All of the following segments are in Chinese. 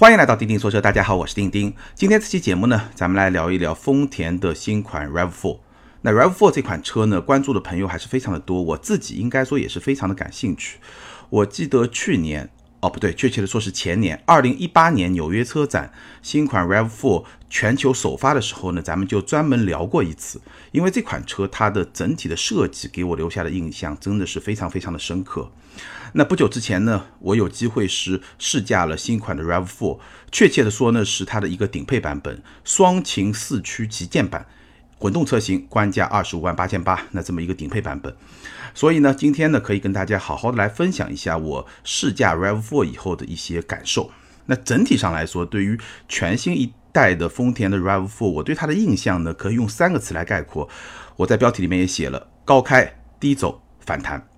欢迎来到钉钉说车，大家好，我是钉钉。今天这期节目呢，咱们来聊一聊丰田的新款 RAV4。那 RAV4 这款车呢，关注的朋友还是非常的多，我自己应该说也是非常的感兴趣。我记得去年，哦不对，确切的说是前年，二零一八年纽约车展新款 RAV4 全球首发的时候呢，咱们就专门聊过一次。因为这款车它的整体的设计给我留下的印象真的是非常非常的深刻。那不久之前呢，我有机会是试驾了新款的 RAV4，确切的说呢，是它的一个顶配版本，双擎四驱旗舰版，混动车型，官价二十五万八千八，那这么一个顶配版本。所以呢，今天呢，可以跟大家好好的来分享一下我试驾 RAV4 以后的一些感受。那整体上来说，对于全新一代的丰田的 RAV4，我对它的印象呢，可以用三个词来概括。我在标题里面也写了：高开、低走、反弹。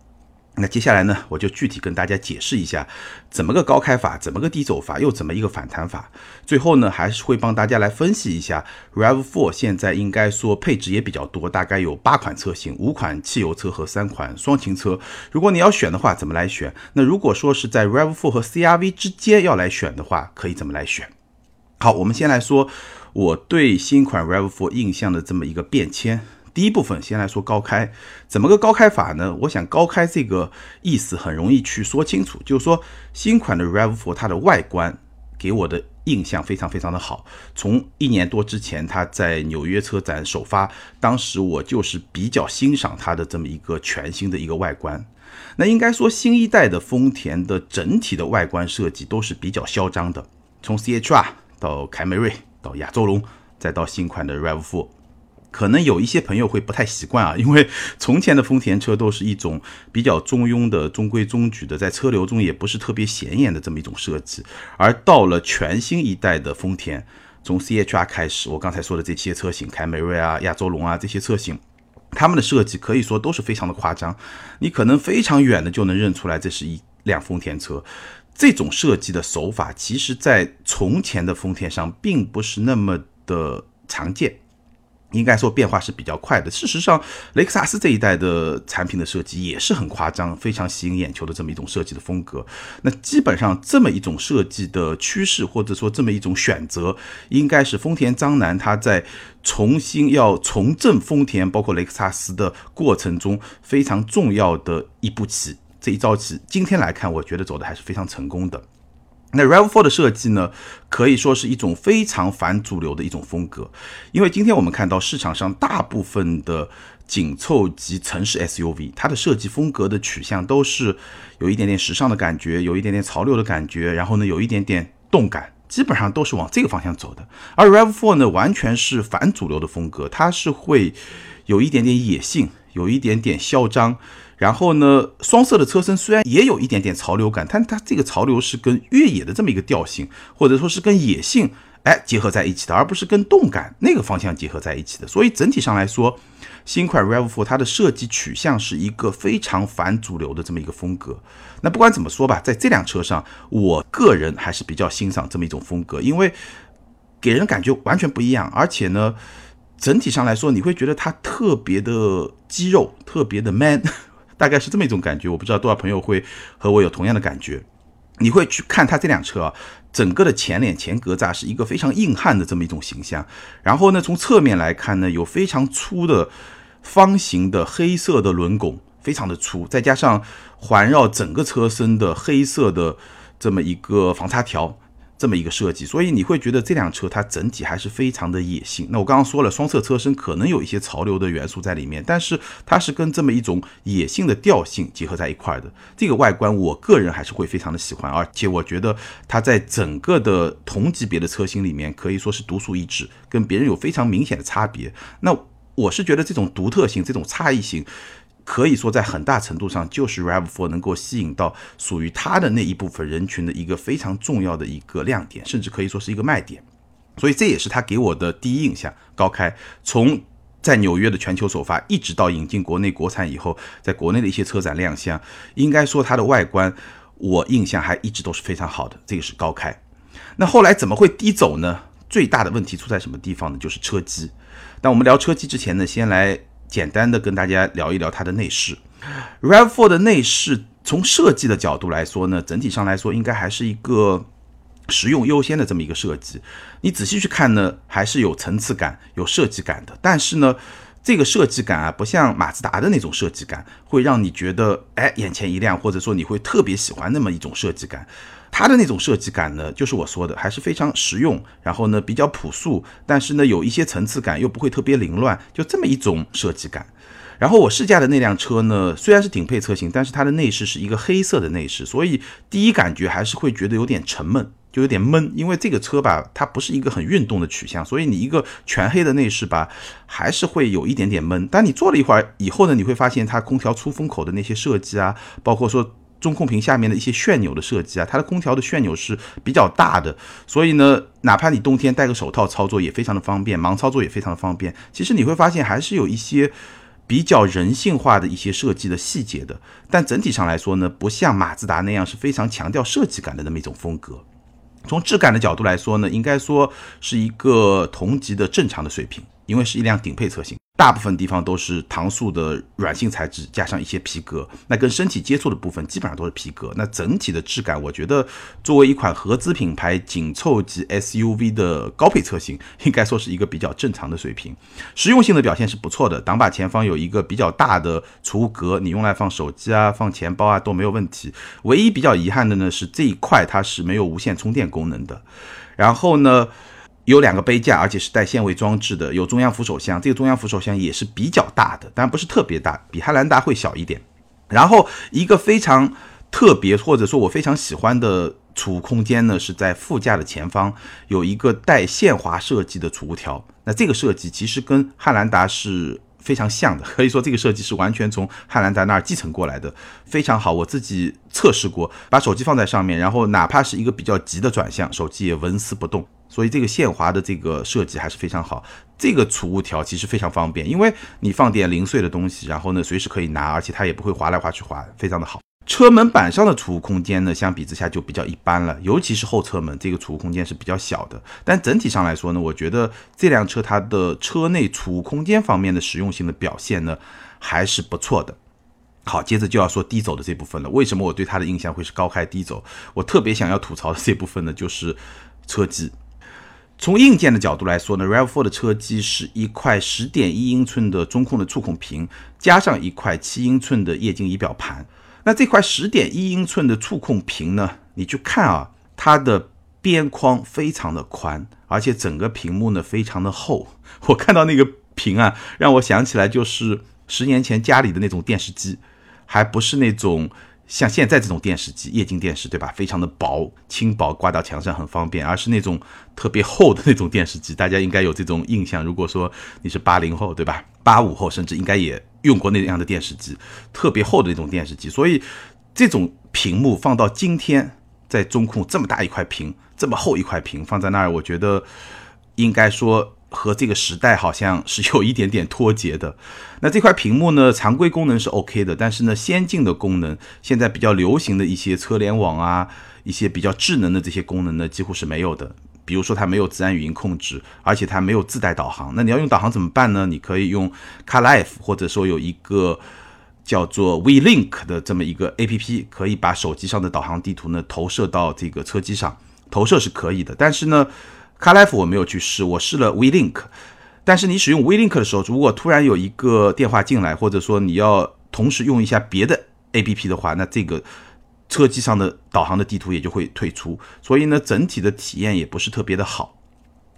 那接下来呢，我就具体跟大家解释一下，怎么个高开法，怎么个低走法，又怎么一个反弹法。最后呢，还是会帮大家来分析一下 RAV4 现在应该说配置也比较多，大概有八款车型，五款汽油车和三款双擎车。如果你要选的话，怎么来选？那如果说是在 RAV4 和 CRV 之间要来选的话，可以怎么来选？好，我们先来说我对新款 RAV4 印象的这么一个变迁。第一部分先来说高开，怎么个高开法呢？我想高开这个意思很容易去说清楚，就是说新款的 RAV4 它的外观给我的印象非常非常的好。从一年多之前它在纽约车展首发，当时我就是比较欣赏它的这么一个全新的一个外观。那应该说新一代的丰田的整体的外观设计都是比较嚣张的，从 CHR 到凯美瑞到亚洲龙，再到新款的 RAV4。可能有一些朋友会不太习惯啊，因为从前的丰田车都是一种比较中庸的、中规中矩的，在车流中也不是特别显眼的这么一种设计。而到了全新一代的丰田，从 CHR 开始，我刚才说的这些车型，凯美瑞啊、亚洲龙啊这些车型，他们的设计可以说都是非常的夸张，你可能非常远的就能认出来这是一辆丰田车。这种设计的手法，其实在从前的丰田上并不是那么的常见。应该说变化是比较快的。事实上，雷克萨斯这一代的产品的设计也是很夸张、非常吸引眼球的这么一种设计的风格。那基本上这么一种设计的趋势，或者说这么一种选择，应该是丰田章男他在重新要重振丰田，包括雷克萨斯的过程中非常重要的一步棋。这一招棋，今天来看，我觉得走的还是非常成功的。那 RAV4 的设计呢，可以说是一种非常反主流的一种风格，因为今天我们看到市场上大部分的紧凑级城市 SUV，它的设计风格的取向都是有一点点时尚的感觉，有一点点潮流的感觉，然后呢有一点点动感，基本上都是往这个方向走的。而 RAV4 呢，完全是反主流的风格，它是会有一点点野性，有一点点嚣张。然后呢，双色的车身虽然也有一点点潮流感，但它这个潮流是跟越野的这么一个调性，或者说是跟野性哎结合在一起的，而不是跟动感那个方向结合在一起的。所以整体上来说，新款 RAV4 它的设计取向是一个非常反主流的这么一个风格。那不管怎么说吧，在这辆车上，我个人还是比较欣赏这么一种风格，因为给人感觉完全不一样，而且呢，整体上来说，你会觉得它特别的肌肉，特别的 man。大概是这么一种感觉，我不知道多少朋友会和我有同样的感觉。你会去看它这辆车啊，整个的前脸前格栅是一个非常硬汉的这么一种形象。然后呢，从侧面来看呢，有非常粗的方形的黑色的轮拱，非常的粗，再加上环绕整个车身的黑色的这么一个防擦条。这么一个设计，所以你会觉得这辆车它整体还是非常的野性。那我刚刚说了，双侧车身可能有一些潮流的元素在里面，但是它是跟这么一种野性的调性结合在一块的。这个外观，我个人还是会非常的喜欢，而且我觉得它在整个的同级别的车型里面可以说是独树一帜，跟别人有非常明显的差别。那我是觉得这种独特性、这种差异性。可以说，在很大程度上，就是 RAV4 能够吸引到属于它的那一部分人群的一个非常重要的一个亮点，甚至可以说是一个卖点。所以这也是它给我的第一印象。高开从在纽约的全球首发，一直到引进国内国产以后，在国内的一些车展亮相，应该说它的外观，我印象还一直都是非常好的。这个是高开。那后来怎么会低走呢？最大的问题出在什么地方呢？就是车机。那我们聊车机之前呢，先来。简单的跟大家聊一聊它的内饰，Rav4 的内饰从设计的角度来说呢，整体上来说应该还是一个实用优先的这么一个设计。你仔细去看呢，还是有层次感、有设计感的。但是呢，这个设计感啊，不像马自达的那种设计感，会让你觉得哎眼前一亮，或者说你会特别喜欢那么一种设计感。它的那种设计感呢，就是我说的，还是非常实用，然后呢比较朴素，但是呢有一些层次感，又不会特别凌乱，就这么一种设计感。然后我试驾的那辆车呢，虽然是顶配车型，但是它的内饰是一个黑色的内饰，所以第一感觉还是会觉得有点沉闷，就有点闷。因为这个车吧，它不是一个很运动的取向，所以你一个全黑的内饰吧，还是会有一点点闷。但你坐了一会儿以后呢，你会发现它空调出风口的那些设计啊，包括说。中控屏下面的一些旋钮的设计啊，它的空调的旋钮是比较大的，所以呢，哪怕你冬天戴个手套操作也非常的方便，盲操作也非常的方便。其实你会发现还是有一些比较人性化的一些设计的细节的，但整体上来说呢，不像马自达那样是非常强调设计感的那么一种风格。从质感的角度来说呢，应该说是一个同级的正常的水平，因为是一辆顶配车型。大部分地方都是搪塑的软性材质，加上一些皮革，那跟身体接触的部分基本上都是皮革。那整体的质感，我觉得作为一款合资品牌紧凑级 SUV 的高配车型，应该说是一个比较正常的水平。实用性的表现是不错的，挡把前方有一个比较大的储物格，你用来放手机啊、放钱包啊都没有问题。唯一比较遗憾的呢是这一块它是没有无线充电功能的。然后呢？有两个杯架，而且是带限位装置的，有中央扶手箱，这个中央扶手箱也是比较大的，但不是特别大，比汉兰达会小一点。然后一个非常特别或者说我非常喜欢的储物空间呢，是在副驾的前方有一个带限滑设计的储物条。那这个设计其实跟汉兰达是非常像的，可以说这个设计是完全从汉兰达那儿继承过来的，非常好。我自己测试过，把手机放在上面，然后哪怕是一个比较急的转向，手机也纹丝不动。所以这个限滑的这个设计还是非常好，这个储物条其实非常方便，因为你放点零碎的东西，然后呢随时可以拿，而且它也不会滑来滑去滑，非常的好。车门板上的储物空间呢，相比之下就比较一般了，尤其是后车门这个储物空间是比较小的。但整体上来说呢，我觉得这辆车它的车内储物空间方面的实用性的表现呢还是不错的。好，接着就要说低走的这部分了。为什么我对它的印象会是高开低走？我特别想要吐槽的这部分呢，就是车机。从硬件的角度来说呢，Rav4 的车机是一块十点一英寸的中控的触控屏，加上一块七英寸的液晶仪表盘。那这块十点一英寸的触控屏呢，你去看啊，它的边框非常的宽，而且整个屏幕呢非常的厚。我看到那个屏啊，让我想起来就是十年前家里的那种电视机，还不是那种。像现在这种电视机，液晶电视，对吧？非常的薄，轻薄，挂到墙上很方便。而是那种特别厚的那种电视机，大家应该有这种印象。如果说你是八零后，对吧？八五后，甚至应该也用过那样的电视机，特别厚的那种电视机。所以这种屏幕放到今天，在中控这么大一块屏，这么厚一块屏放在那儿，我觉得应该说。和这个时代好像是有一点点脱节的。那这块屏幕呢，常规功能是 OK 的，但是呢，先进的功能，现在比较流行的一些车联网啊，一些比较智能的这些功能呢，几乎是没有的。比如说它没有自然语音控制，而且它没有自带导航。那你要用导航怎么办呢？你可以用 CarLife，或者说有一个叫做 WeLink 的这么一个 APP，可以把手机上的导航地图呢投射到这个车机上，投射是可以的，但是呢。CarLife 我没有去试，我试了 WeLink，但是你使用 WeLink 的时候，如果突然有一个电话进来，或者说你要同时用一下别的 APP 的话，那这个车机上的导航的地图也就会退出，所以呢，整体的体验也不是特别的好。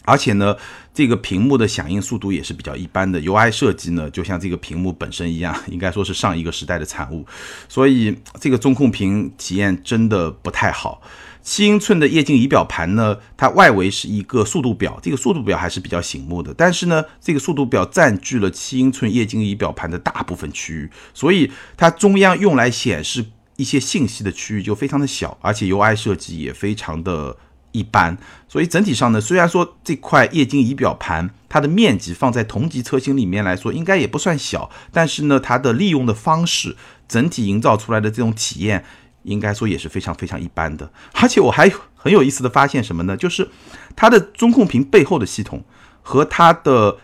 而且呢，这个屏幕的响应速度也是比较一般的，UI 设计呢，就像这个屏幕本身一样，应该说是上一个时代的产物，所以这个中控屏体验真的不太好。七英寸的液晶仪表盘呢，它外围是一个速度表，这个速度表还是比较醒目的。但是呢，这个速度表占据了七英寸液晶仪表盘的大部分区域，所以它中央用来显示一些信息的区域就非常的小，而且 UI 设计也非常的一般。所以整体上呢，虽然说这块液晶仪表盘它的面积放在同级车型里面来说应该也不算小，但是呢，它的利用的方式，整体营造出来的这种体验。应该说也是非常非常一般的，而且我还很有意思的发现什么呢？就是它的中控屏背后的系统和它的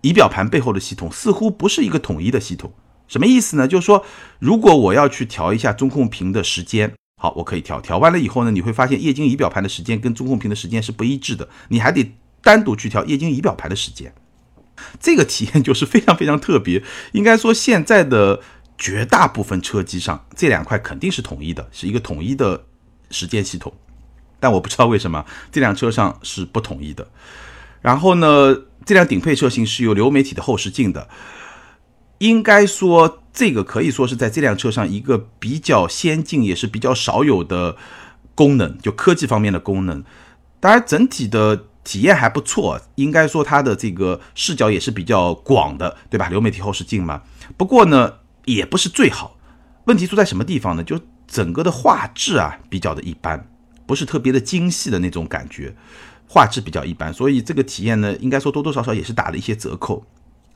仪表盘背后的系统似乎不是一个统一的系统。什么意思呢？就是说，如果我要去调一下中控屏的时间，好，我可以调。调完了以后呢，你会发现液晶仪表盘的时间跟中控屏的时间是不一致的，你还得单独去调液晶仪表盘的时间。这个体验就是非常非常特别。应该说，现在的绝大部分车机上这两块肯定是统一的，是一个统一的时间系统。但我不知道为什么这辆车上是不统一的。然后呢，这辆顶配车型是有流媒体的后视镜的。应该说，这个可以说是在这辆车上一个比较先进，也是比较少有的功能，就科技方面的功能。当然，整体的体验还不错。应该说，它的这个视角也是比较广的，对吧？流媒体后视镜嘛。不过呢，也不是最好。问题出在什么地方呢？就整个的画质啊，比较的一般，不是特别的精细的那种感觉，画质比较一般。所以这个体验呢，应该说多多少少也是打了一些折扣。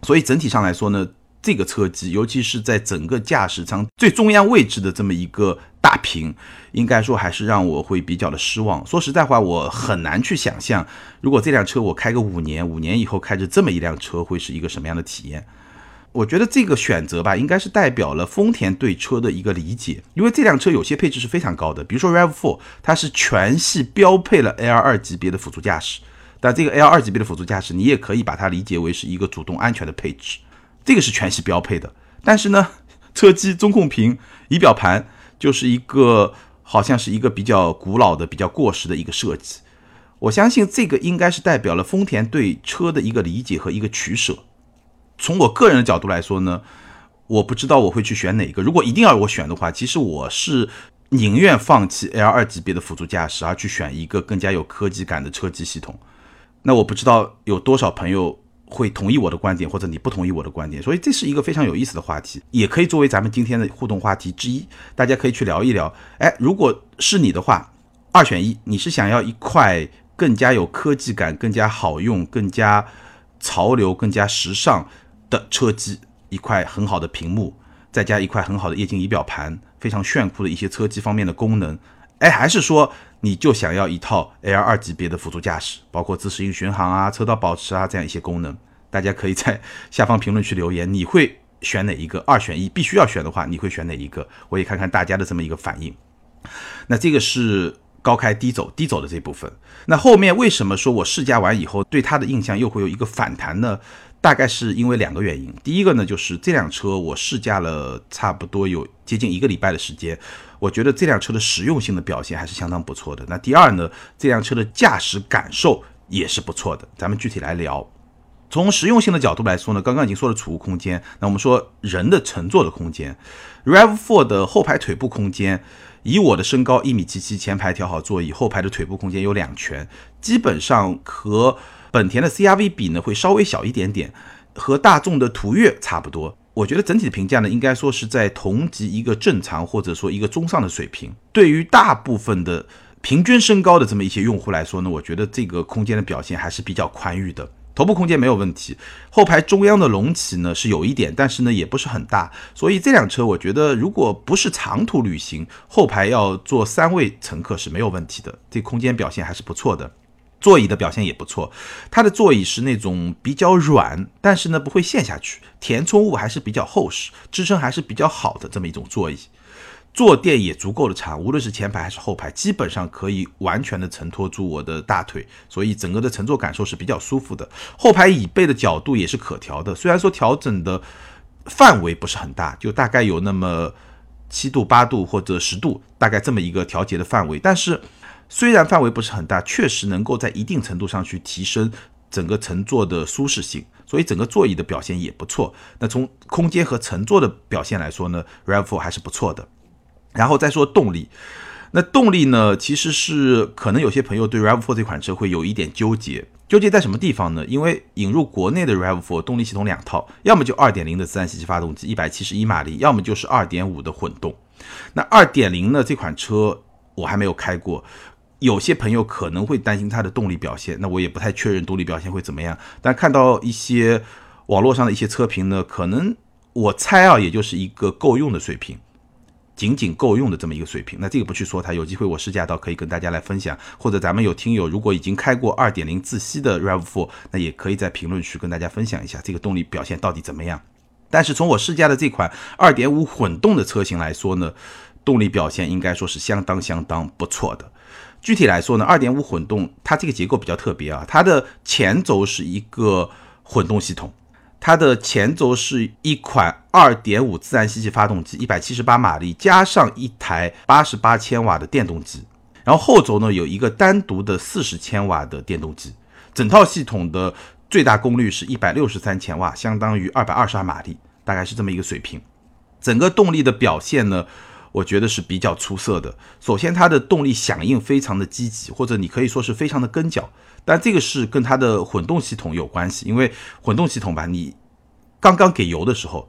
所以整体上来说呢。这个车机，尤其是在整个驾驶舱最中央位置的这么一个大屏，应该说还是让我会比较的失望。说实在话，我很难去想象，如果这辆车我开个五年，五年以后开着这么一辆车会是一个什么样的体验。我觉得这个选择吧，应该是代表了丰田对车的一个理解，因为这辆车有些配置是非常高的，比如说 RAV4，它是全系标配了 L2 级别的辅助驾驶，但这个 L2 级别的辅助驾驶，你也可以把它理解为是一个主动安全的配置。这个是全系标配的，但是呢，车机、中控屏、仪表盘就是一个好像是一个比较古老的、比较过时的一个设计。我相信这个应该是代表了丰田对车的一个理解和一个取舍。从我个人的角度来说呢，我不知道我会去选哪个。如果一定要我选的话，其实我是宁愿放弃 L2 级别的辅助驾驶，而去选一个更加有科技感的车机系统。那我不知道有多少朋友。会同意我的观点，或者你不同意我的观点，所以这是一个非常有意思的话题，也可以作为咱们今天的互动话题之一，大家可以去聊一聊。哎，如果是你的话，二选一，你是想要一块更加有科技感、更加好用、更加潮流、更加时尚的车机，一块很好的屏幕，再加一块很好的液晶仪表盘，非常炫酷的一些车机方面的功能。哎，还是说你就想要一套 L 二级别的辅助驾驶，包括自适应巡航啊、车道保持啊这样一些功能？大家可以在下方评论区留言，你会选哪一个？二选一，必须要选的话，你会选哪一个？我也看看大家的这么一个反应。那这个是高开低走，低走的这部分。那后面为什么说我试驾完以后对它的印象又会有一个反弹呢？大概是因为两个原因。第一个呢，就是这辆车我试驾了差不多有接近一个礼拜的时间。我觉得这辆车的实用性的表现还是相当不错的。那第二呢，这辆车的驾驶感受也是不错的。咱们具体来聊。从实用性的角度来说呢，刚刚已经说了储物空间。那我们说人的乘坐的空间，RAV4 的后排腿部空间，以我的身高一米七七，前排调好座椅，后排的腿部空间有两拳，基本上和本田的 CRV 比呢会稍微小一点点，和大众的途岳差不多。我觉得整体的评价呢，应该说是在同级一个正常或者说一个中上的水平。对于大部分的平均身高的这么一些用户来说呢，我觉得这个空间的表现还是比较宽裕的。头部空间没有问题，后排中央的隆起呢是有一点，但是呢也不是很大。所以这辆车我觉得，如果不是长途旅行，后排要坐三位乘客是没有问题的。这空间表现还是不错的。座椅的表现也不错，它的座椅是那种比较软，但是呢不会陷下去，填充物还是比较厚实，支撑还是比较好的这么一种座椅，坐垫也足够的长，无论是前排还是后排，基本上可以完全的承托住我的大腿，所以整个的乘坐感受是比较舒服的。后排椅背的角度也是可调的，虽然说调整的范围不是很大，就大概有那么七度、八度或者十度，大概这么一个调节的范围，但是。虽然范围不是很大，确实能够在一定程度上去提升整个乘坐的舒适性，所以整个座椅的表现也不错。那从空间和乘坐的表现来说呢，RAV4 还是不错的。然后再说动力，那动力呢，其实是可能有些朋友对 RAV4 这款车会有一点纠结，纠结在什么地方呢？因为引入国内的 RAV4 动力系统两套，要么就2.0的自然吸气发动机171马力，要么就是2.5的混动。那2.0呢这款车我还没有开过。有些朋友可能会担心它的动力表现，那我也不太确认动力表现会怎么样。但看到一些网络上的一些车评呢，可能我猜啊，也就是一个够用的水平，仅仅够用的这么一个水平。那这个不去说它，有机会我试驾到可以跟大家来分享，或者咱们有听友如果已经开过2.0自吸的 RAV4，那也可以在评论区跟大家分享一下这个动力表现到底怎么样。但是从我试驾的这款2.5混动的车型来说呢，动力表现应该说是相当相当不错的。具体来说呢，二点五混动它这个结构比较特别啊，它的前轴是一个混动系统，它的前轴是一款二点五自然吸气发动机，一百七十八马力，加上一台八十八千瓦的电动机，然后后轴呢有一个单独的四十千瓦的电动机，整套系统的最大功率是一百六十三千瓦，相当于二百二十二马力，大概是这么一个水平。整个动力的表现呢？我觉得是比较出色的。首先，它的动力响应非常的积极，或者你可以说是非常的跟脚。但这个是跟它的混动系统有关系，因为混动系统吧，你刚刚给油的时候，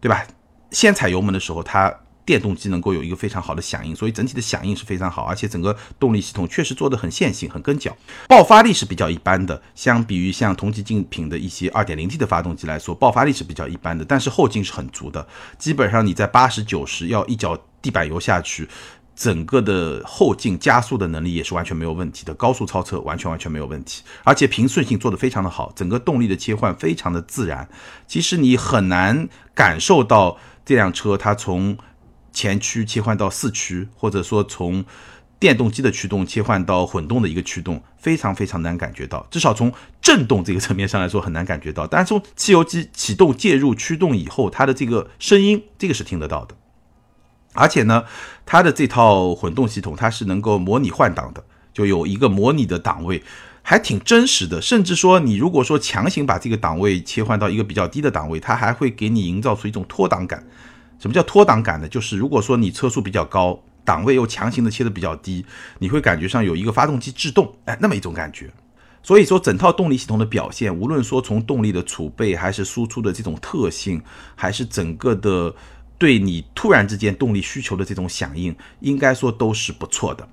对吧？先踩油门的时候，它。电动机能够有一个非常好的响应，所以整体的响应是非常好，而且整个动力系统确实做的很线性、很跟脚。爆发力是比较一般的，相比于像同级竞品的一些 2.0T 的发动机来说，爆发力是比较一般的。但是后劲是很足的，基本上你在八十九十要一脚地板油下去，整个的后劲加速的能力也是完全没有问题的，高速超车完全完全没有问题，而且平顺性做得非常的好，整个动力的切换非常的自然。其实你很难感受到这辆车它从前驱切换到四驱，或者说从电动机的驱动切换到混动的一个驱动，非常非常难感觉到。至少从震动这个层面上来说，很难感觉到。但是从汽油机启动介入驱动以后，它的这个声音，这个是听得到的。而且呢，它的这套混动系统，它是能够模拟换挡的，就有一个模拟的档位，还挺真实的。甚至说，你如果说强行把这个档位切换到一个比较低的档位，它还会给你营造出一种脱档感。什么叫脱档感呢？就是如果说你车速比较高，档位又强行的切的比较低，你会感觉上有一个发动机制动，哎，那么一种感觉。所以说，整套动力系统的表现，无论说从动力的储备，还是输出的这种特性，还是整个的对你突然之间动力需求的这种响应，应该说都是不错的。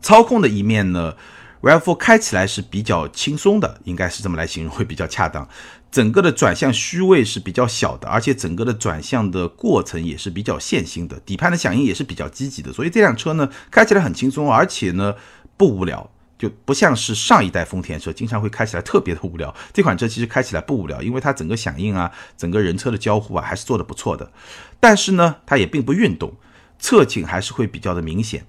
操控的一面呢？RAV4 开起来是比较轻松的，应该是这么来形容会比较恰当。整个的转向虚位是比较小的，而且整个的转向的过程也是比较线性的，底盘的响应也是比较积极的。所以这辆车呢开起来很轻松，而且呢不无聊，就不像是上一代丰田车经常会开起来特别的无聊。这款车其实开起来不无聊，因为它整个响应啊，整个人车的交互啊还是做的不错的。但是呢，它也并不运动，侧倾还是会比较的明显。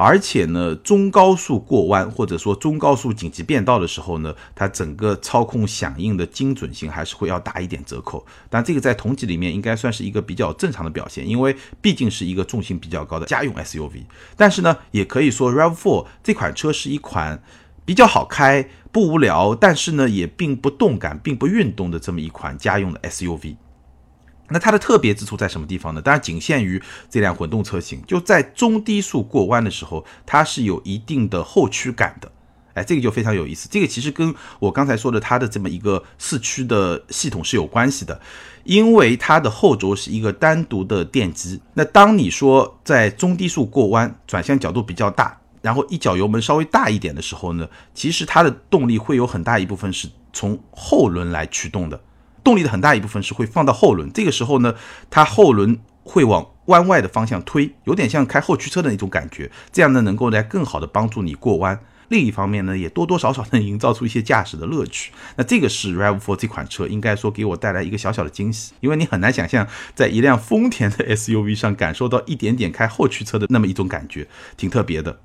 而且呢，中高速过弯或者说中高速紧急变道的时候呢，它整个操控响应的精准性还是会要大一点折扣。但这个在同级里面应该算是一个比较正常的表现，因为毕竟是一个重心比较高的家用 SUV。但是呢，也可以说 RAV4 这款车是一款比较好开、不无聊，但是呢也并不动感、并不运动的这么一款家用的 SUV。那它的特别之处在什么地方呢？当然仅限于这辆混动车型，就在中低速过弯的时候，它是有一定的后驱感的。哎，这个就非常有意思。这个其实跟我刚才说的它的这么一个四驱的系统是有关系的，因为它的后轴是一个单独的电机。那当你说在中低速过弯，转向角度比较大，然后一脚油门稍微大一点的时候呢，其实它的动力会有很大一部分是从后轮来驱动的。动力的很大一部分是会放到后轮，这个时候呢，它后轮会往弯外的方向推，有点像开后驱车的那种感觉，这样呢能够来更好的帮助你过弯。另一方面呢，也多多少少能营造出一些驾驶的乐趣。那这个是 RAV4 这款车应该说给我带来一个小小的惊喜，因为你很难想象在一辆丰田的 SUV 上感受到一点点开后驱车的那么一种感觉，挺特别的。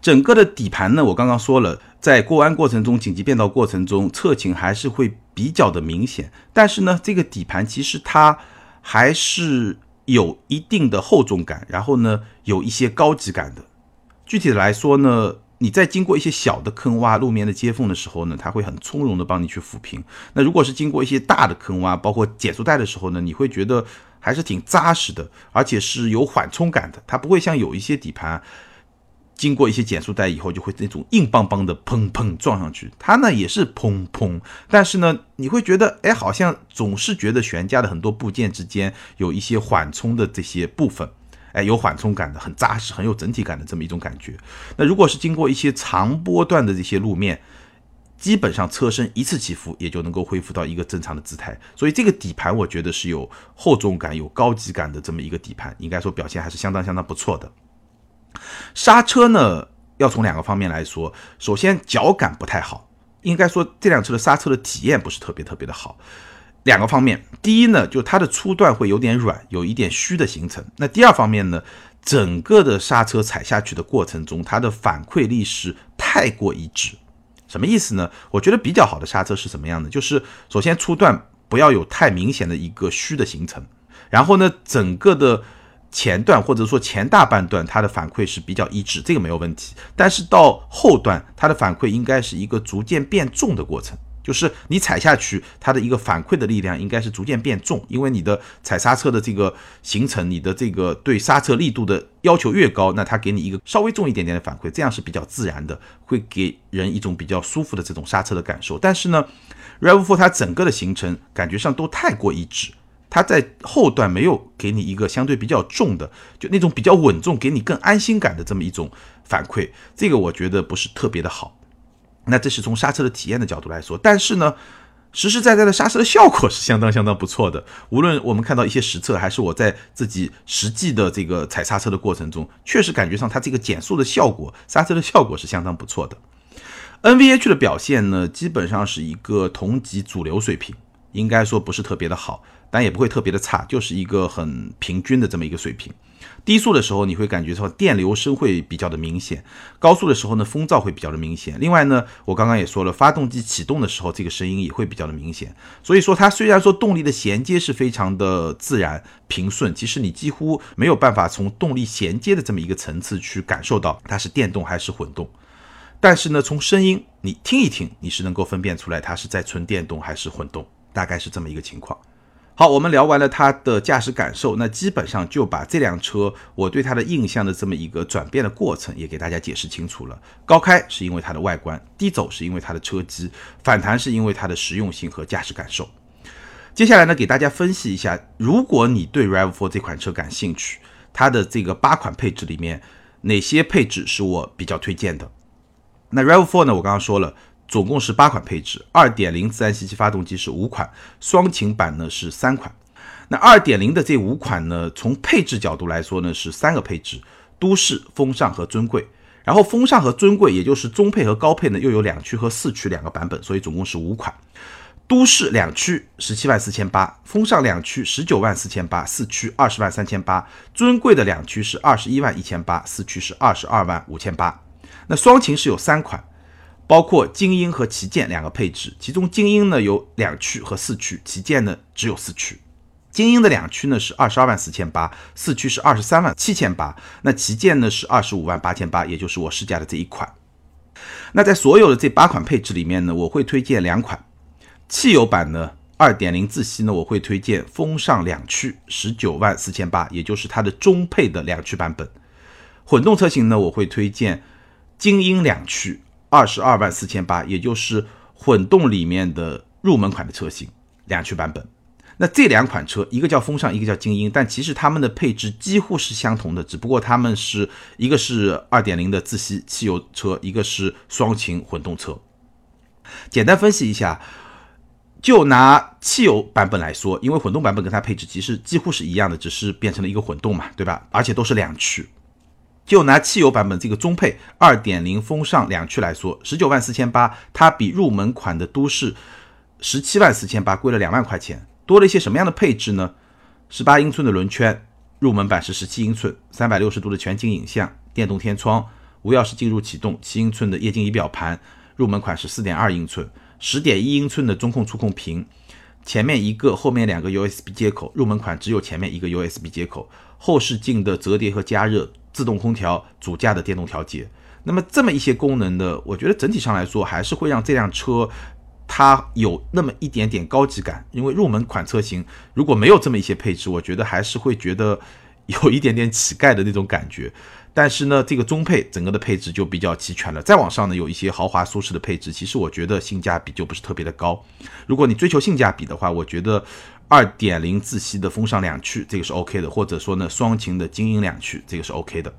整个的底盘呢，我刚刚说了，在过弯过程中、紧急变道过程中，侧倾还是会比较的明显。但是呢，这个底盘其实它还是有一定的厚重感，然后呢，有一些高级感的。具体的来说呢，你在经过一些小的坑洼、路面的接缝的时候呢，它会很从容的帮你去抚平。那如果是经过一些大的坑洼，包括减速带的时候呢，你会觉得还是挺扎实的，而且是有缓冲感的。它不会像有一些底盘。经过一些减速带以后，就会那种硬邦邦的砰砰撞上去。它呢也是砰砰，但是呢，你会觉得，哎，好像总是觉得悬架的很多部件之间有一些缓冲的这些部分，哎，有缓冲感的，很扎实，很有整体感的这么一种感觉。那如果是经过一些长波段的这些路面，基本上车身一次起伏也就能够恢复到一个正常的姿态。所以这个底盘我觉得是有厚重感、有高级感的这么一个底盘，应该说表现还是相当相当不错的。刹车呢，要从两个方面来说。首先，脚感不太好，应该说这辆车的刹车的体验不是特别特别的好。两个方面，第一呢，就它的初段会有点软，有一点虚的行程。那第二方面呢，整个的刹车踩下去的过程中，它的反馈力是太过一致。什么意思呢？我觉得比较好的刹车是什么样的？就是首先初段不要有太明显的一个虚的形成，然后呢，整个的前段或者说前大半段它的反馈是比较一致，这个没有问题。但是到后段，它的反馈应该是一个逐渐变重的过程。就是你踩下去，它的一个反馈的力量应该是逐渐变重，因为你的踩刹车的这个行程，你的这个对刹车力度的要求越高，那它给你一个稍微重一点点的反馈，这样是比较自然的，会给人一种比较舒服的这种刹车的感受。但是呢，Rev4 它整个的行程感觉上都太过一致，它在后段没有给你一个相对比较重的，就那种比较稳重，给你更安心感的这么一种反馈，这个我觉得不是特别的好。那这是从刹车的体验的角度来说，但是呢，实实在在的刹车的效果是相当相当不错的。无论我们看到一些实测，还是我在自己实际的这个踩刹车的过程中，确实感觉上它这个减速的效果，刹车的效果是相当不错的。NVH 的表现呢，基本上是一个同级主流水平，应该说不是特别的好，但也不会特别的差，就是一个很平均的这么一个水平。低速的时候，你会感觉到电流声会比较的明显；高速的时候呢，风噪会比较的明显。另外呢，我刚刚也说了，发动机启动的时候，这个声音也会比较的明显。所以说，它虽然说动力的衔接是非常的自然平顺，其实你几乎没有办法从动力衔接的这么一个层次去感受到它是电动还是混动。但是呢，从声音你听一听，你是能够分辨出来它是在纯电动还是混动，大概是这么一个情况。好，我们聊完了它的驾驶感受，那基本上就把这辆车我对它的印象的这么一个转变的过程也给大家解释清楚了。高开是因为它的外观，低走是因为它的车机，反弹是因为它的实用性和驾驶感受。接下来呢，给大家分析一下，如果你对 Rav4 这款车感兴趣，它的这个八款配置里面哪些配置是我比较推荐的？那 Rav4 呢，我刚刚说了。总共是八款配置，二点零自然吸气发动机是五款，双擎版呢是三款。那二点零的这五款呢，从配置角度来说呢是三个配置：都市、风尚和尊贵。然后风尚和尊贵，也就是中配和高配呢，又有两驱和四驱两个版本，所以总共是五款。都市两驱十七万四千八，风尚两驱十九万四千八，四驱二十万三千八。尊贵的两驱是二十一万一千八，四驱是二十二万五千八。那双擎是有三款。包括精英和旗舰两个配置，其中精英呢有两驱和四驱，旗舰呢只有四驱。精英的两驱呢是二十二万四千八，四驱是二十三万七千八，那旗舰呢是二十五万八千八，也就是我试驾的这一款。那在所有的这八款配置里面呢，我会推荐两款。汽油版呢，二点零自吸呢，我会推荐风尚两驱，十九万四千八，也就是它的中配的两驱版本。混动车型呢，我会推荐精英两驱。二十二万四千八，也就是混动里面的入门款的车型，两驱版本。那这两款车，一个叫风尚，一个叫精英，但其实它们的配置几乎是相同的，只不过它们是一个是二点零的自吸汽油车，一个是双擎混动车。简单分析一下，就拿汽油版本来说，因为混动版本跟它配置其实几乎是一样的，只是变成了一个混动嘛，对吧？而且都是两驱。就拿汽油版本这个中配二点零风尚两驱来说，十九万四千八，它比入门款的都市十七万四千八贵了两万块钱。多了一些什么样的配置呢？十八英寸的轮圈，入门版是十七英寸，三百六十度的全景影像，电动天窗，无钥匙进入启动，七英寸的液晶仪表盘，入门款是四点二英寸，十点一英寸的中控触控屏，前面一个，后面两个 USB 接口，入门款只有前面一个 USB 接口，后视镜的折叠和加热。自动空调、主驾的电动调节，那么这么一些功能的，我觉得整体上来说还是会让这辆车它有那么一点点高级感。因为入门款车型如果没有这么一些配置，我觉得还是会觉得有一点点乞丐的那种感觉。但是呢，这个中配整个的配置就比较齐全了。再往上呢，有一些豪华舒适的配置，其实我觉得性价比就不是特别的高。如果你追求性价比的话，我觉得。二点零自吸的风尚两驱，这个是 OK 的，或者说呢，双擎的精英两驱，这个是 OK 的。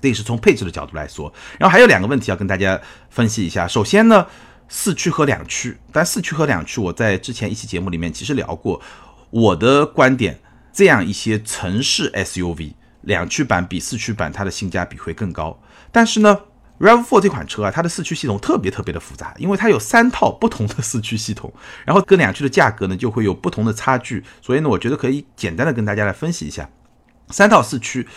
这个是从配置的角度来说。然后还有两个问题要跟大家分析一下。首先呢，四驱和两驱，但四驱和两驱，我在之前一期节目里面其实聊过。我的观点，这样一些城市 SUV，两驱版比四驱版它的性价比会更高。但是呢。Rav4 这款车啊，它的四驱系统特别特别的复杂，因为它有三套不同的四驱系统，然后跟两驱的价格呢就会有不同的差距，所以呢，我觉得可以简单的跟大家来分析一下，三套四驱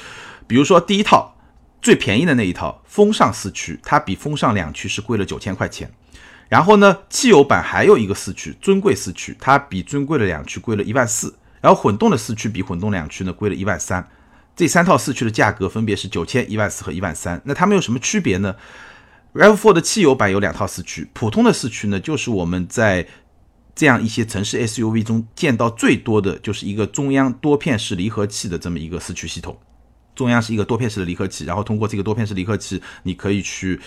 比如说第一套最便宜的那一套风尚四驱，它比风尚两驱是贵了九千块钱。然后呢，汽油版还有一个四驱尊贵四驱，它比尊贵的两驱贵了一万四。然后混动的四驱比混动两驱呢贵了一万三。这三套四驱的价格分别是九千、一万四和一万三。那它们有什么区别呢？Rav4 的汽油版有两套四驱，普通的四驱呢就是我们在这样一些城市 SUV 中见到最多的就是一个中央多片式离合器的这么一个四驱系统。中央是一个多片式的离合器，然后通过这个多片式离合器，你可以去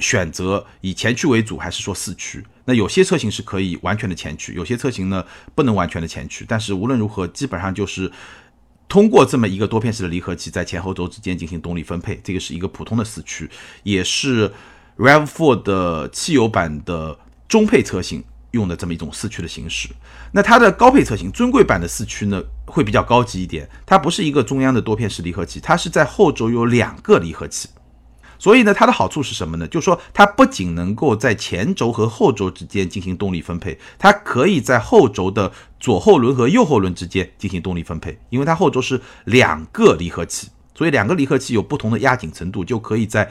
选择以前驱为主还是说四驱。那有些车型是可以完全的前驱，有些车型呢不能完全的前驱。但是无论如何，基本上就是通过这么一个多片式的离合器在前后轴之间进行动力分配。这个是一个普通的四驱，也是 Rav4 的汽油版的中配车型。用的这么一种四驱的形式，那它的高配车型尊贵版的四驱呢，会比较高级一点。它不是一个中央的多片式离合器，它是在后轴有两个离合器。所以呢，它的好处是什么呢？就是说它不仅能够在前轴和后轴之间进行动力分配，它可以在后轴的左后轮和右后轮之间进行动力分配，因为它后轴是两个离合器，所以两个离合器有不同的压紧程度，就可以在。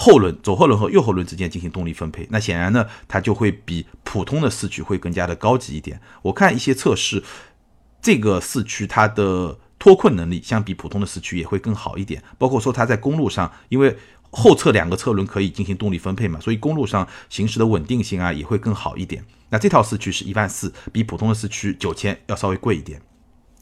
后轮、左后轮和右后轮之间进行动力分配，那显然呢，它就会比普通的四驱会更加的高级一点。我看一些测试，这个四驱它的脱困能力相比普通的四驱也会更好一点。包括说它在公路上，因为后侧两个车轮可以进行动力分配嘛，所以公路上行驶的稳定性啊也会更好一点。那这套四驱是一万四，比普通的四驱九千要稍微贵一点。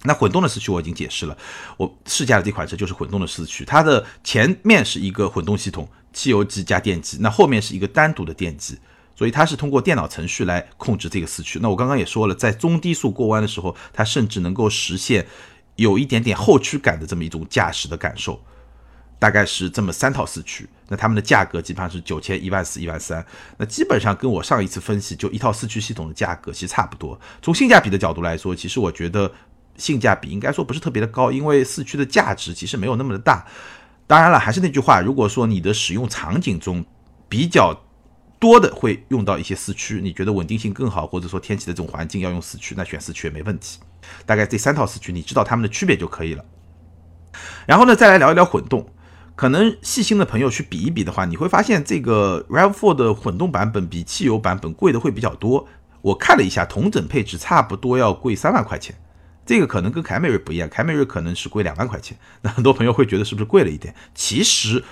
那混动的四驱我已经解释了，我试驾的这款车就是混动的四驱，它的前面是一个混动系统，汽油机加电机，那后面是一个单独的电机，所以它是通过电脑程序来控制这个四驱。那我刚刚也说了，在中低速过弯的时候，它甚至能够实现有一点点后驱感的这么一种驾驶的感受。大概是这么三套四驱，那它们的价格基本上是九千、一万四、一万三，那基本上跟我上一次分析就一套四驱系统的价格其实差不多。从性价比的角度来说，其实我觉得。性价比应该说不是特别的高，因为四驱的价值其实没有那么的大。当然了，还是那句话，如果说你的使用场景中比较多的会用到一些四驱，你觉得稳定性更好，或者说天气的这种环境要用四驱，那选四驱也没问题。大概这三套四驱，你知道它们的区别就可以了。然后呢，再来聊一聊混动。可能细心的朋友去比一比的话，你会发现这个 Rav4 的混动版本比汽油版本贵的会比较多。我看了一下，同等配置差不多要贵三万块钱。这个可能跟凯美瑞不一样，凯美瑞可能是贵两万块钱，那 很多朋友会觉得是不是贵了一点？其实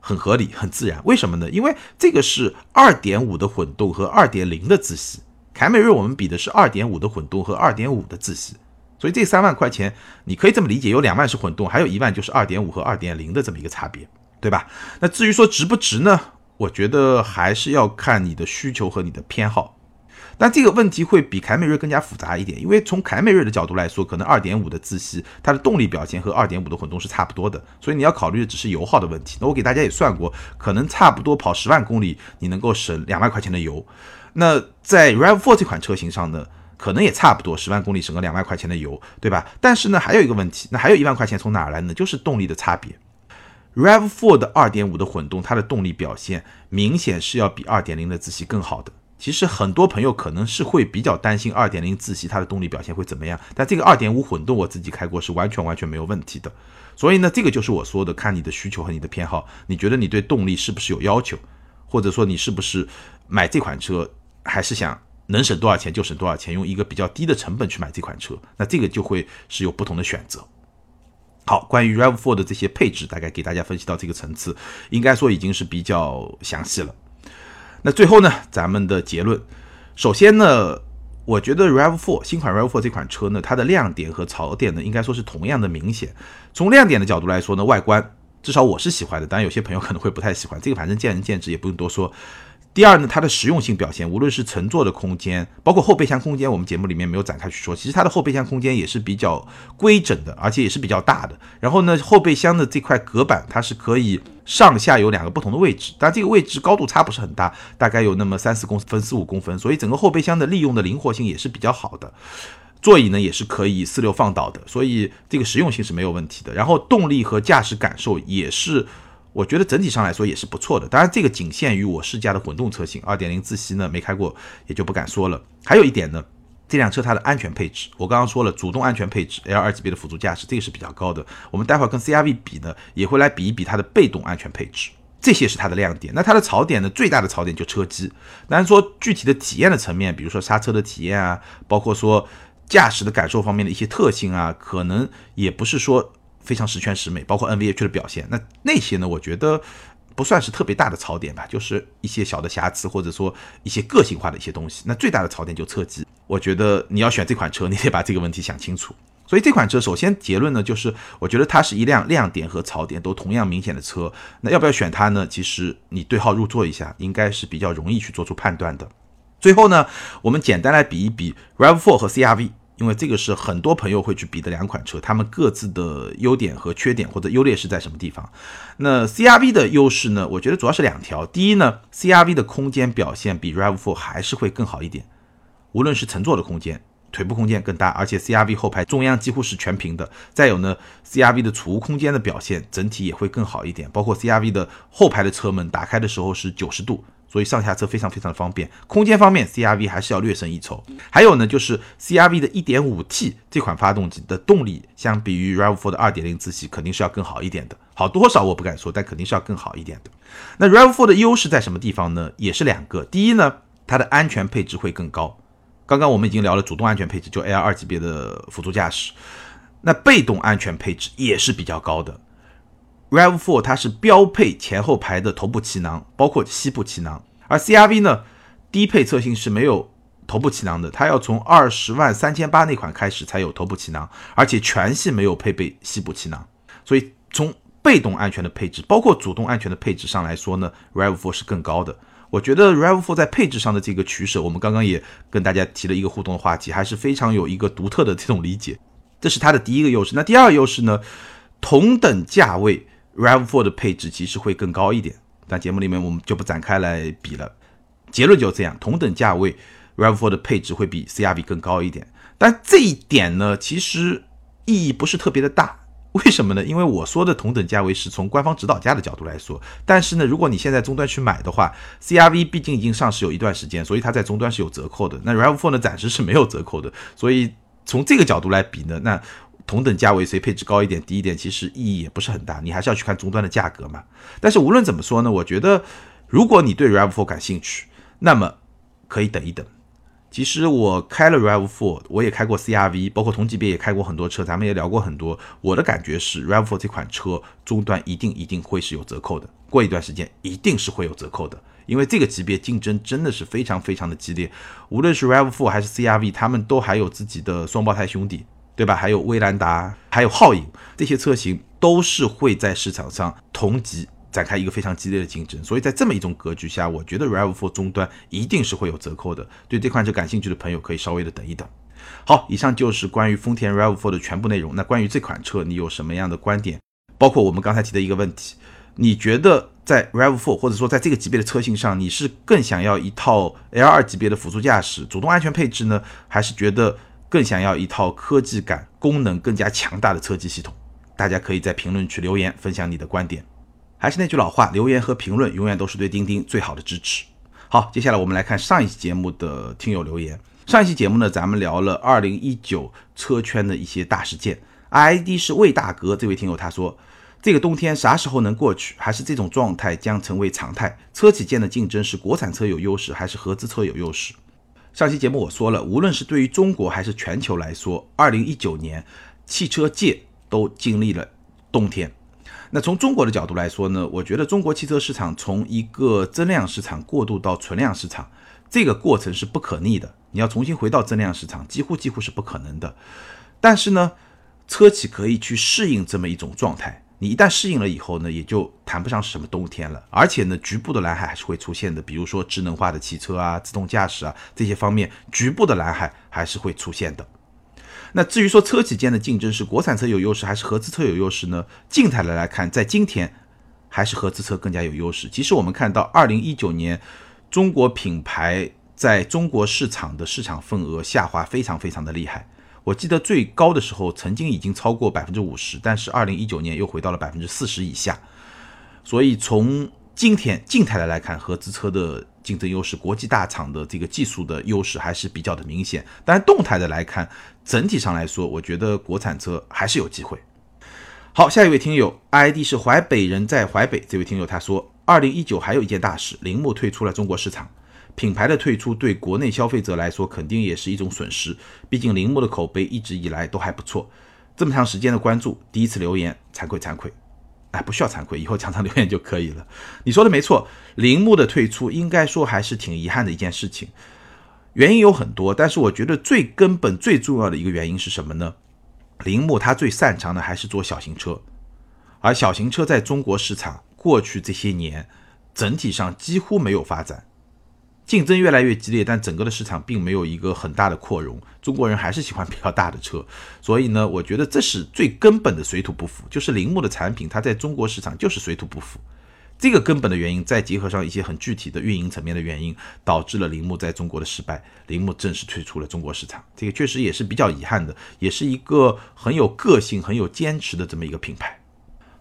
很合理，很自然。为什么呢？因为这个是二点五的混动和二点零的自吸，凯美瑞我们比的是二点五的混动和二点五的自吸，所以这三万块钱你可以这么理解，有两万是混动，还有一万就是二点五和二点零的这么一个差别，对吧？那至于说值不值呢？我觉得还是要看你的需求和你的偏好。但这个问题会比凯美瑞更加复杂一点，因为从凯美瑞的角度来说，可能二点五的自吸它的动力表现和二点五的混动是差不多的，所以你要考虑的只是油耗的问题。那我给大家也算过，可能差不多跑十万公里，你能够省两万块钱的油。那在 Rav4 这款车型上呢，可能也差不多十万公里省个两万块钱的油，对吧？但是呢，还有一个问题，那还有一万块钱从哪来呢？就是动力的差别。Rav4 的二点五的混动，它的动力表现明显是要比二点零的自吸更好的。其实很多朋友可能是会比较担心二点零自吸它的动力表现会怎么样，但这个二点五混动我自己开过是完全完全没有问题的。所以呢，这个就是我说的，看你的需求和你的偏好，你觉得你对动力是不是有要求，或者说你是不是买这款车还是想能省多少钱就省多少钱，用一个比较低的成本去买这款车，那这个就会是有不同的选择。好，关于 Rav4 的这些配置，大概给大家分析到这个层次，应该说已经是比较详细了。那最后呢，咱们的结论，首先呢，我觉得 Rav4 新款 Rav4 这款车呢，它的亮点和槽点呢，应该说是同样的明显。从亮点的角度来说呢，外观至少我是喜欢的，当然有些朋友可能会不太喜欢，这个反正见仁见智，也不用多说。第二呢，它的实用性表现，无论是乘坐的空间，包括后备箱空间，我们节目里面没有展开去说。其实它的后备箱空间也是比较规整的，而且也是比较大的。然后呢，后备箱的这块隔板，它是可以上下有两个不同的位置，但这个位置高度差不是很大，大概有那么三四公分、四五公分，所以整个后备箱的利用的灵活性也是比较好的。座椅呢也是可以四六放倒的，所以这个实用性是没有问题的。然后动力和驾驶感受也是。我觉得整体上来说也是不错的，当然这个仅限于我试驾的混动车型，二点零自吸呢没开过，也就不敢说了。还有一点呢，这辆车它的安全配置，我刚刚说了，主动安全配置 L 二级别的辅助驾驶，这个是比较高的。我们待会儿跟 CRV 比呢，也会来比一比它的被动安全配置，这些是它的亮点。那它的槽点呢，最大的槽点就车机。当然说具体的体验的层面，比如说刹车的体验啊，包括说驾驶的感受方面的一些特性啊，可能也不是说非常十全十美。包括 NVH 的表现，那那些呢，我觉得。不算是特别大的槽点吧，就是一些小的瑕疵，或者说一些个性化的一些东西。那最大的槽点就侧击，我觉得你要选这款车，你得把这个问题想清楚。所以这款车首先结论呢，就是我觉得它是一辆亮点和槽点都同样明显的车。那要不要选它呢？其实你对号入座一下，应该是比较容易去做出判断的。最后呢，我们简单来比一比 Rav4 和 CRV。因为这个是很多朋友会去比的两款车，它们各自的优点和缺点或者优劣势在什么地方？那 CRV 的优势呢？我觉得主要是两条。第一呢，CRV 的空间表现比 RAV4 还是会更好一点，无论是乘坐的空间、腿部空间更大，而且 CRV 后排中央几乎是全平的。再有呢，CRV 的储物空间的表现整体也会更好一点，包括 CRV 的后排的车门打开的时候是九十度。所以上下车非常非常的方便，空间方面 CRV 还是要略胜一筹。还有呢，就是 CRV 的 1.5T 这款发动机的动力，相比于 RAV4 的2.0自吸肯定是要更好一点的。好多少我不敢说，但肯定是要更好一点的。那 RAV4 的优势在什么地方呢？也是两个。第一呢，它的安全配置会更高。刚刚我们已经聊了主动安全配置，就 L2 级别的辅助驾驶。那被动安全配置也是比较高的。Rav4 它是标配前后排的头部气囊，包括膝部气囊，而 CRV 呢，低配车型是没有头部气囊的，它要从二十万三千八那款开始才有头部气囊，而且全系没有配备膝部气囊，所以从被动安全的配置，包括主动安全的配置上来说呢，Rav4 是更高的。我觉得 Rav4 在配置上的这个取舍，我们刚刚也跟大家提了一个互动的话题，还是非常有一个独特的这种理解，这是它的第一个优势。那第二个优势呢，同等价位。Rav4 的配置其实会更高一点，但节目里面我们就不展开来比了。结论就这样，同等价位，Rav4 的配置会比 CRV 更高一点。但这一点呢，其实意义不是特别的大。为什么呢？因为我说的同等价位是从官方指导价的角度来说。但是呢，如果你现在终端去买的话，CRV 毕竟已经上市有一段时间，所以它在终端是有折扣的。那 Rav4 呢，暂时是没有折扣的。所以从这个角度来比呢，那。同等价位谁配置高一点、低一点，其实意义也不是很大，你还是要去看终端的价格嘛。但是无论怎么说呢，我觉得如果你对 Rav4 感兴趣，那么可以等一等。其实我开了 Rav4，我也开过 CRV，包括同级别也开过很多车，咱们也聊过很多。我的感觉是 Rav4 这款车终端一定一定会是有折扣的，过一段时间一定是会有折扣的，因为这个级别竞争真的是非常非常的激烈，无论是 Rav4 还是 CRV，他们都还有自己的双胞胎兄弟。对吧？还有威兰达，还有皓影，这些车型都是会在市场上同级展开一个非常激烈的竞争。所以在这么一种格局下，我觉得 Rav4 终端一定是会有折扣的。对这款车感兴趣的朋友，可以稍微的等一等。好，以上就是关于丰田 Rav4 的全部内容。那关于这款车，你有什么样的观点？包括我们刚才提的一个问题，你觉得在 Rav4 或者说在这个级别的车型上，你是更想要一套 L2 级别的辅助驾驶、主动安全配置呢，还是觉得？更想要一套科技感、功能更加强大的车机系统，大家可以在评论区留言分享你的观点。还是那句老话，留言和评论永远都是对钉钉最好的支持。好，接下来我们来看上一期节目的听友留言。上一期节目呢，咱们聊了二零一九车圈的一些大事件。ID 是魏大哥这位听友他说，这个冬天啥时候能过去？还是这种状态将成为常态？车企间的竞争是国产车有优势，还是合资车有优势？上期节目我说了，无论是对于中国还是全球来说，二零一九年汽车界都经历了冬天。那从中国的角度来说呢，我觉得中国汽车市场从一个增量市场过渡到存量市场，这个过程是不可逆的。你要重新回到增量市场，几乎几乎是不可能的。但是呢，车企可以去适应这么一种状态。你一旦适应了以后呢，也就谈不上什么冬天了。而且呢，局部的蓝海还是会出现的，比如说智能化的汽车啊、自动驾驶啊这些方面，局部的蓝海还是会出现的。那至于说车企间的竞争是国产车有优势还是合资车有优势呢？静态的来看，在今天还是合资车更加有优势。其实我们看到，二零一九年中国品牌在中国市场的市场份额下滑非常非常的厉害。我记得最高的时候曾经已经超过百分之五十，但是二零一九年又回到了百分之四十以下。所以从今天静态的来看，合资车的竞争优势，国际大厂的这个技术的优势还是比较的明显。但是，动态的来看，整体上来说，我觉得国产车还是有机会。好，下一位听友，ID 是淮北人在淮北，这位听友他说，二零一九还有一件大事，铃木退出了中国市场。品牌的退出对国内消费者来说肯定也是一种损失，毕竟铃木的口碑一直以来都还不错。这么长时间的关注，第一次留言，惭愧惭愧。哎，不需要惭愧，以后常常留言就可以了。你说的没错，铃木的退出应该说还是挺遗憾的一件事情。原因有很多，但是我觉得最根本、最重要的一个原因是什么呢？铃木它最擅长的还是做小型车，而小型车在中国市场过去这些年整体上几乎没有发展。竞争越来越激烈，但整个的市场并没有一个很大的扩容。中国人还是喜欢比较大的车，所以呢，我觉得这是最根本的水土不服。就是铃木的产品，它在中国市场就是水土不服。这个根本的原因，再结合上一些很具体的运营层面的原因，导致了铃木在中国的失败。铃木正式退出了中国市场，这个确实也是比较遗憾的，也是一个很有个性、很有坚持的这么一个品牌。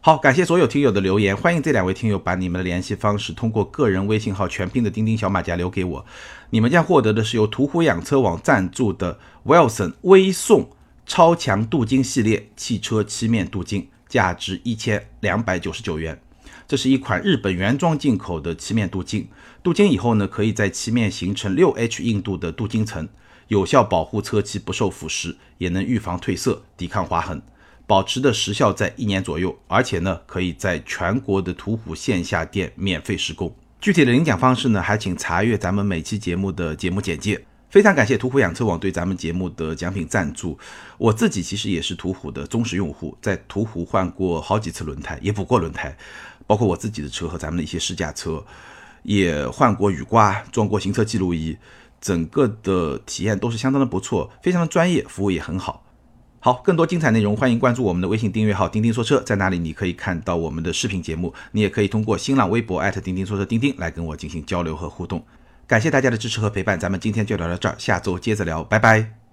好，感谢所有听友的留言，欢迎这两位听友把你们的联系方式通过个人微信号全拼的钉钉小马甲留给我，你们将获得的是由途虎养车网赞助的 Wilson 微送超强镀金系列汽车漆面镀金，价值一千两百九十九元。这是一款日本原装进口的漆面镀金，镀金以后呢，可以在漆面形成六 H 硬度的镀金层，有效保护车漆不受腐蚀，也能预防褪色、抵抗划痕。保持的时效在一年左右，而且呢，可以在全国的途虎线下店免费施工。具体的领奖方式呢，还请查阅咱们每期节目的节目简介。非常感谢途虎养车网对咱们节目的奖品赞助。我自己其实也是途虎的忠实用户，在途虎换过好几次轮胎，也补过轮胎，包括我自己的车和咱们的一些试驾车，也换过雨刮，装过行车记录仪，整个的体验都是相当的不错，非常的专业，服务也很好。好，更多精彩内容，欢迎关注我们的微信订阅号“钉钉说车”，在那里你可以看到我们的视频节目，你也可以通过新浪微博钉钉说车钉钉来跟我进行交流和互动。感谢大家的支持和陪伴，咱们今天就聊到这儿，下周接着聊，拜拜。